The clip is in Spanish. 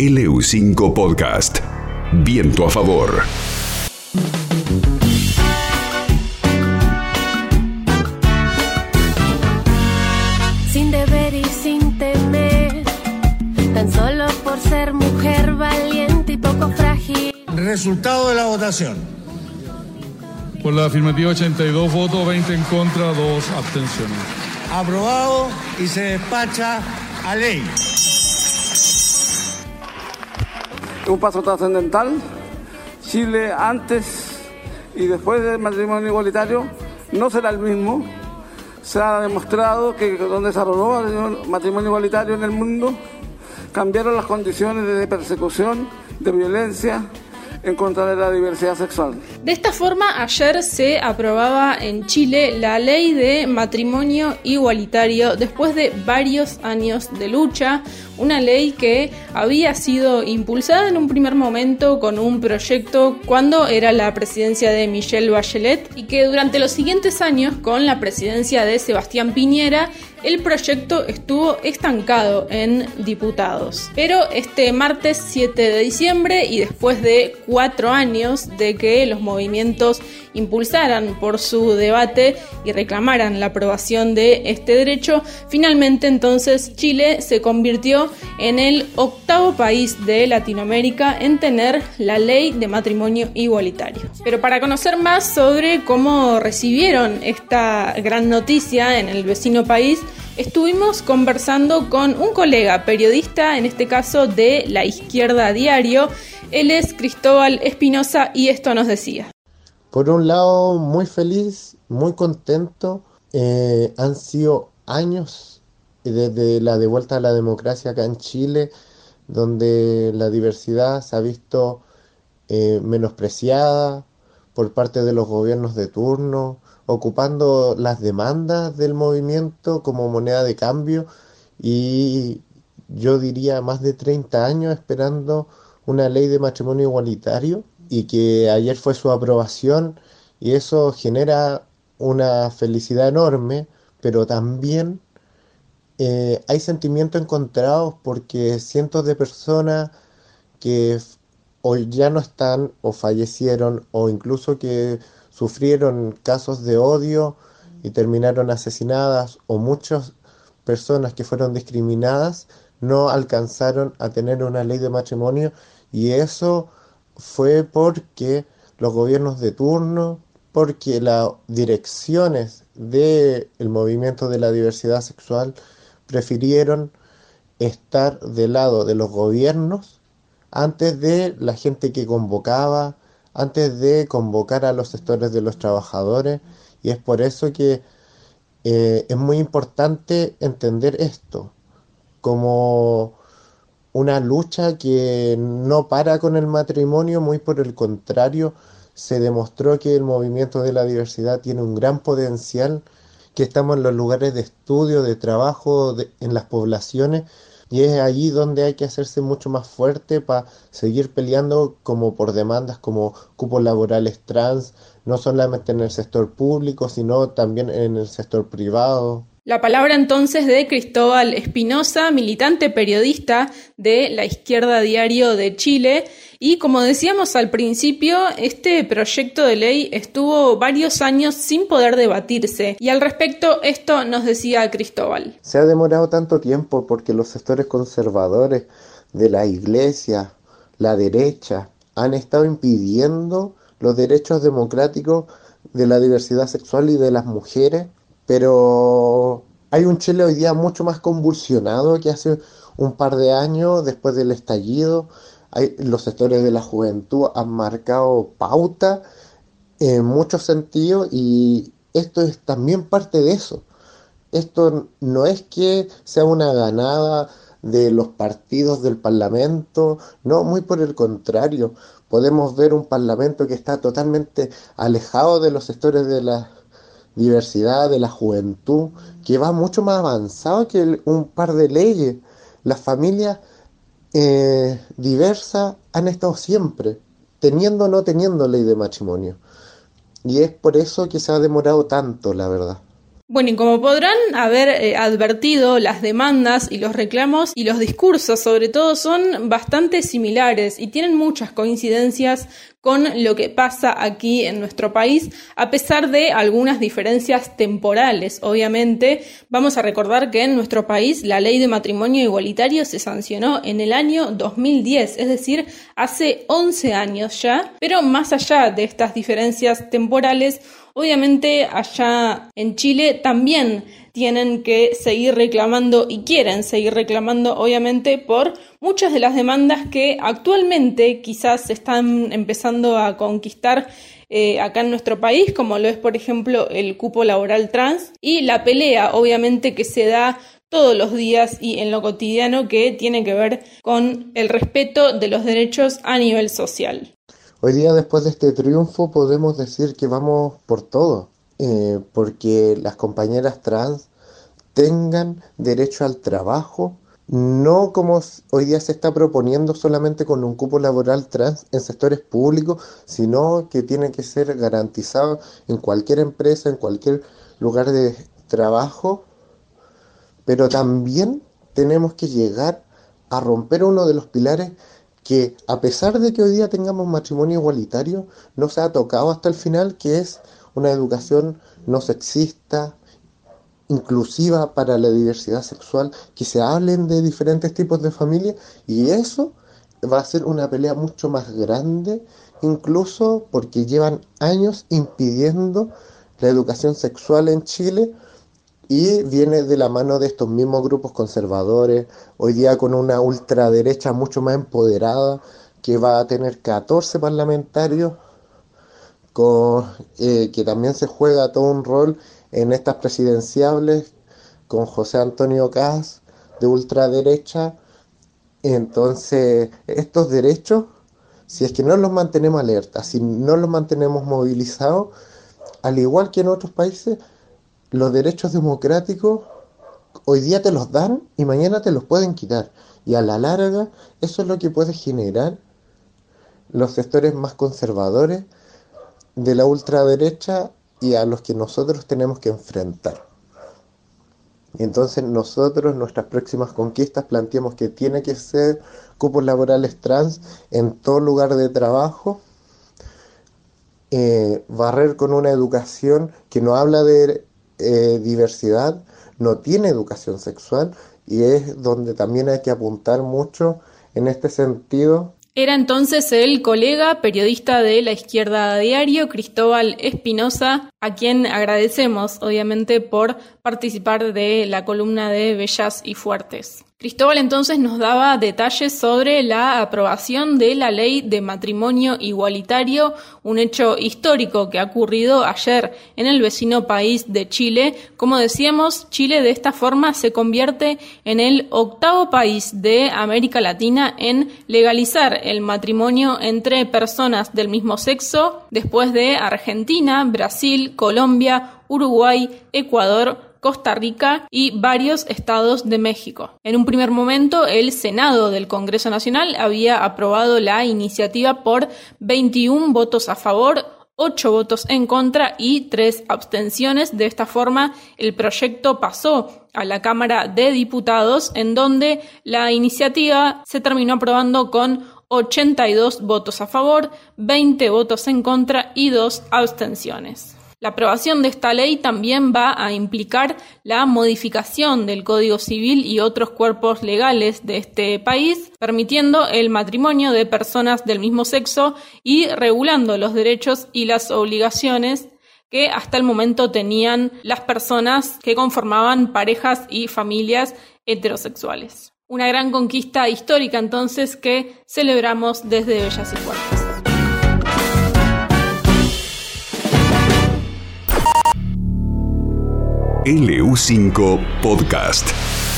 LU5 Podcast. Viento a favor. sin deber y sin temer, tan solo por ser mujer valiente y poco frágil. Resultado de la votación. Por la afirmativa 82 votos, 20 en contra, 2 abstenciones. Aprobado y se despacha a ley. Un paso trascendental. Chile antes y después del matrimonio igualitario no será el mismo. Se ha demostrado que donde se aprobó el matrimonio igualitario en el mundo, cambiaron las condiciones de persecución, de violencia en contra de la diversidad sexual. De esta forma, ayer se aprobaba en Chile la ley de matrimonio igualitario después de varios años de lucha, una ley que había sido impulsada en un primer momento con un proyecto cuando era la presidencia de Michelle Bachelet y que durante los siguientes años con la presidencia de Sebastián Piñera el proyecto estuvo estancado en diputados. Pero este martes 7 de diciembre y después de cuatro años de que los movimientos impulsaran por su debate y reclamaran la aprobación de este derecho, finalmente entonces Chile se convirtió en el octavo país de Latinoamérica en tener la ley de matrimonio igualitario. Pero para conocer más sobre cómo recibieron esta gran noticia en el vecino país, estuvimos conversando con un colega periodista, en este caso de La Izquierda Diario. Él es Cristóbal Espinosa y esto nos decía. Por un lado, muy feliz, muy contento. Eh, han sido años desde la devuelta a la democracia acá en Chile, donde la diversidad se ha visto eh, menospreciada por parte de los gobiernos de turno, ocupando las demandas del movimiento como moneda de cambio y yo diría más de 30 años esperando una ley de matrimonio igualitario y que ayer fue su aprobación y eso genera una felicidad enorme, pero también eh, hay sentimientos encontrados porque cientos de personas que hoy ya no están o fallecieron o incluso que sufrieron casos de odio y terminaron asesinadas o muchas personas que fueron discriminadas no alcanzaron a tener una ley de matrimonio y eso fue porque los gobiernos de turno, porque las direcciones del movimiento de la diversidad sexual prefirieron estar del lado de los gobiernos antes de la gente que convocaba, antes de convocar a los sectores de los trabajadores. Y es por eso que eh, es muy importante entender esto como una lucha que no para con el matrimonio, muy por el contrario, se demostró que el movimiento de la diversidad tiene un gran potencial, que estamos en los lugares de estudio, de trabajo, en las poblaciones, y es allí donde hay que hacerse mucho más fuerte para seguir peleando como por demandas como cupos laborales trans, no solamente en el sector público, sino también en el sector privado. La palabra entonces de Cristóbal Espinosa, militante periodista de la Izquierda Diario de Chile. Y como decíamos al principio, este proyecto de ley estuvo varios años sin poder debatirse. Y al respecto, esto nos decía Cristóbal. Se ha demorado tanto tiempo porque los sectores conservadores de la iglesia, la derecha, han estado impidiendo los derechos democráticos de la diversidad sexual y de las mujeres pero hay un Chile hoy día mucho más convulsionado que hace un par de años después del estallido. Los sectores de la juventud han marcado pauta en muchos sentidos y esto es también parte de eso. Esto no es que sea una ganada de los partidos del Parlamento, no, muy por el contrario. Podemos ver un Parlamento que está totalmente alejado de los sectores de la diversidad de la juventud, que va mucho más avanzado que un par de leyes. Las familias eh, diversas han estado siempre, teniendo o no teniendo ley de matrimonio. Y es por eso que se ha demorado tanto, la verdad. Bueno, y como podrán haber eh, advertido, las demandas y los reclamos y los discursos sobre todo son bastante similares y tienen muchas coincidencias con lo que pasa aquí en nuestro país, a pesar de algunas diferencias temporales. Obviamente, vamos a recordar que en nuestro país la ley de matrimonio igualitario se sancionó en el año 2010, es decir, hace 11 años ya, pero más allá de estas diferencias temporales, Obviamente allá en Chile también tienen que seguir reclamando y quieren seguir reclamando obviamente por muchas de las demandas que actualmente quizás se están empezando a conquistar eh, acá en nuestro país, como lo es por ejemplo el cupo laboral trans y la pelea obviamente que se da todos los días y en lo cotidiano que tiene que ver con el respeto de los derechos a nivel social. Hoy día, después de este triunfo, podemos decir que vamos por todo, eh, porque las compañeras trans tengan derecho al trabajo, no como hoy día se está proponiendo solamente con un cupo laboral trans en sectores públicos, sino que tiene que ser garantizado en cualquier empresa, en cualquier lugar de trabajo, pero también tenemos que llegar a romper uno de los pilares que a pesar de que hoy día tengamos matrimonio igualitario, no se ha tocado hasta el final, que es una educación no sexista, inclusiva para la diversidad sexual, que se hablen de diferentes tipos de familia y eso va a ser una pelea mucho más grande, incluso porque llevan años impidiendo la educación sexual en Chile y viene de la mano de estos mismos grupos conservadores, hoy día con una ultraderecha mucho más empoderada, que va a tener 14 parlamentarios, con, eh, que también se juega todo un rol en estas presidenciables, con José Antonio Caz de ultraderecha. Entonces, estos derechos, si es que no los mantenemos alertas, si no los mantenemos movilizados, al igual que en otros países, los derechos democráticos hoy día te los dan y mañana te los pueden quitar. Y a la larga eso es lo que puede generar los sectores más conservadores de la ultraderecha y a los que nosotros tenemos que enfrentar. Entonces nosotros, nuestras próximas conquistas, planteamos que tiene que ser cupos laborales trans en todo lugar de trabajo, eh, barrer con una educación que no habla de eh, diversidad, no tiene educación sexual y es donde también hay que apuntar mucho en este sentido. Era entonces el colega periodista de la izquierda diario, Cristóbal Espinosa, a quien agradecemos obviamente por participar de la columna de Bellas y Fuertes. Cristóbal entonces nos daba detalles sobre la aprobación de la ley de matrimonio igualitario, un hecho histórico que ha ocurrido ayer en el vecino país de Chile. Como decíamos, Chile de esta forma se convierte en el octavo país de América Latina en legalizar el matrimonio entre personas del mismo sexo, después de Argentina, Brasil, Colombia, Uruguay, Ecuador, Costa Rica y varios estados de México. En un primer momento, el Senado del Congreso Nacional había aprobado la iniciativa por 21 votos a favor, 8 votos en contra y 3 abstenciones. De esta forma, el proyecto pasó a la Cámara de Diputados, en donde la iniciativa se terminó aprobando con 82 votos a favor, 20 votos en contra y 2 abstenciones. La aprobación de esta ley también va a implicar la modificación del Código Civil y otros cuerpos legales de este país, permitiendo el matrimonio de personas del mismo sexo y regulando los derechos y las obligaciones que hasta el momento tenían las personas que conformaban parejas y familias heterosexuales. Una gran conquista histórica entonces que celebramos desde Bellas y. LU5 Podcast.